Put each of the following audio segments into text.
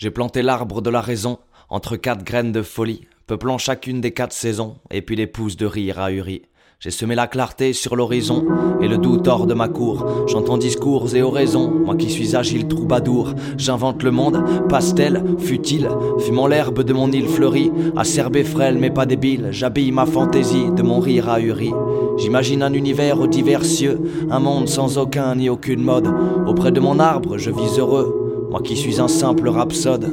J'ai planté l'arbre de la raison entre quatre graines de folie, peuplant chacune des quatre saisons, et puis les pousses de rire ahuries. J'ai semé la clarté sur l'horizon et le doute hors de ma cour. J'entends discours et oraisons, moi qui suis agile troubadour. J'invente le monde, pastel, futile, fumant l'herbe de mon île fleurie. Acerbé frêle mais pas débile, j'habille ma fantaisie de mon rire ahuri. J'imagine un univers aux divers cieux, un monde sans aucun ni aucune mode. Auprès de mon arbre, je vis heureux, moi qui suis un simple rhapsode.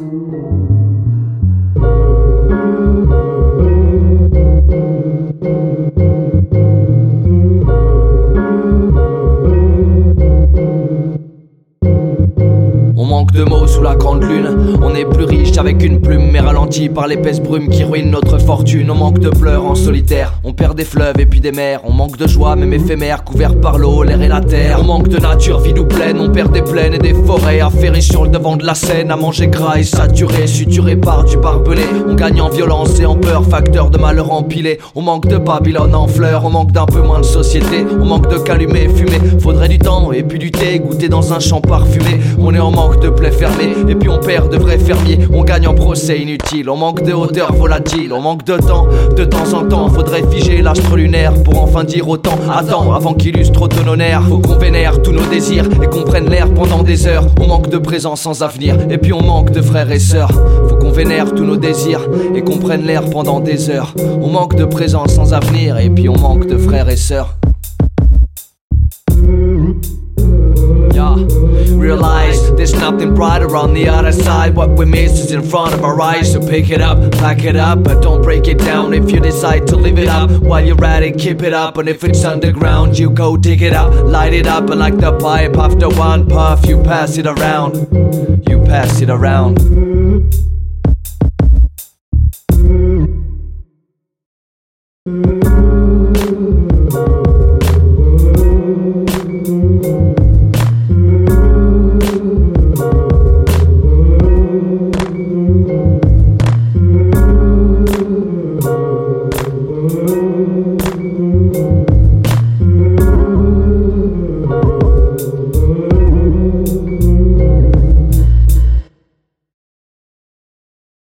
On manque de mots sous la grande lune. On est plus riche avec une plume, mais ralenti par l'épaisse brume qui ruine notre fortune. On manque de pleurs en solitaire. On perd des fleuves et puis des mers. On manque de joie, même éphémère, couvert par l'eau, l'air et la terre. On manque de nature vide ou pleine. On perd des plaines et des forêts. Affairés sur le devant de la scène, à manger gras et saturé, suturé par du barbelé. On gagne en violence et en peur, facteur de malheur empilé. On manque de Babylone en fleurs. On manque d'un peu moins de société. On manque de calumet fumé. Faudrait du temps et puis du thé, goûter dans un champ parfumé. On est en manque de plaies fermées et puis on perd de vrais fermiers. On gagne en procès inutile, on manque de hauteur volatile, on manque de temps. De temps en temps, faudrait figer l'astre lunaire pour enfin dire autant. Attends, avant qu'illustre ton honneur, faut qu'on vénère tous nos désirs et qu'on prenne l'air pendant des heures. On manque de présence sans avenir et puis on manque de frères et sœurs. Faut qu'on vénère tous nos désirs et qu'on prenne l'air pendant des heures. On manque de présence sans avenir et puis on manque de frères et sœurs. Yeah. Realize there's nothing brighter on the other side. What we miss is in front of our eyes. So pick it up, pack it up, but don't break it down. If you decide to live it up while you're at it, keep it up. And if it's underground, you go dig it up, light it up, and like the pipe after one puff, you pass it around. You pass it around. you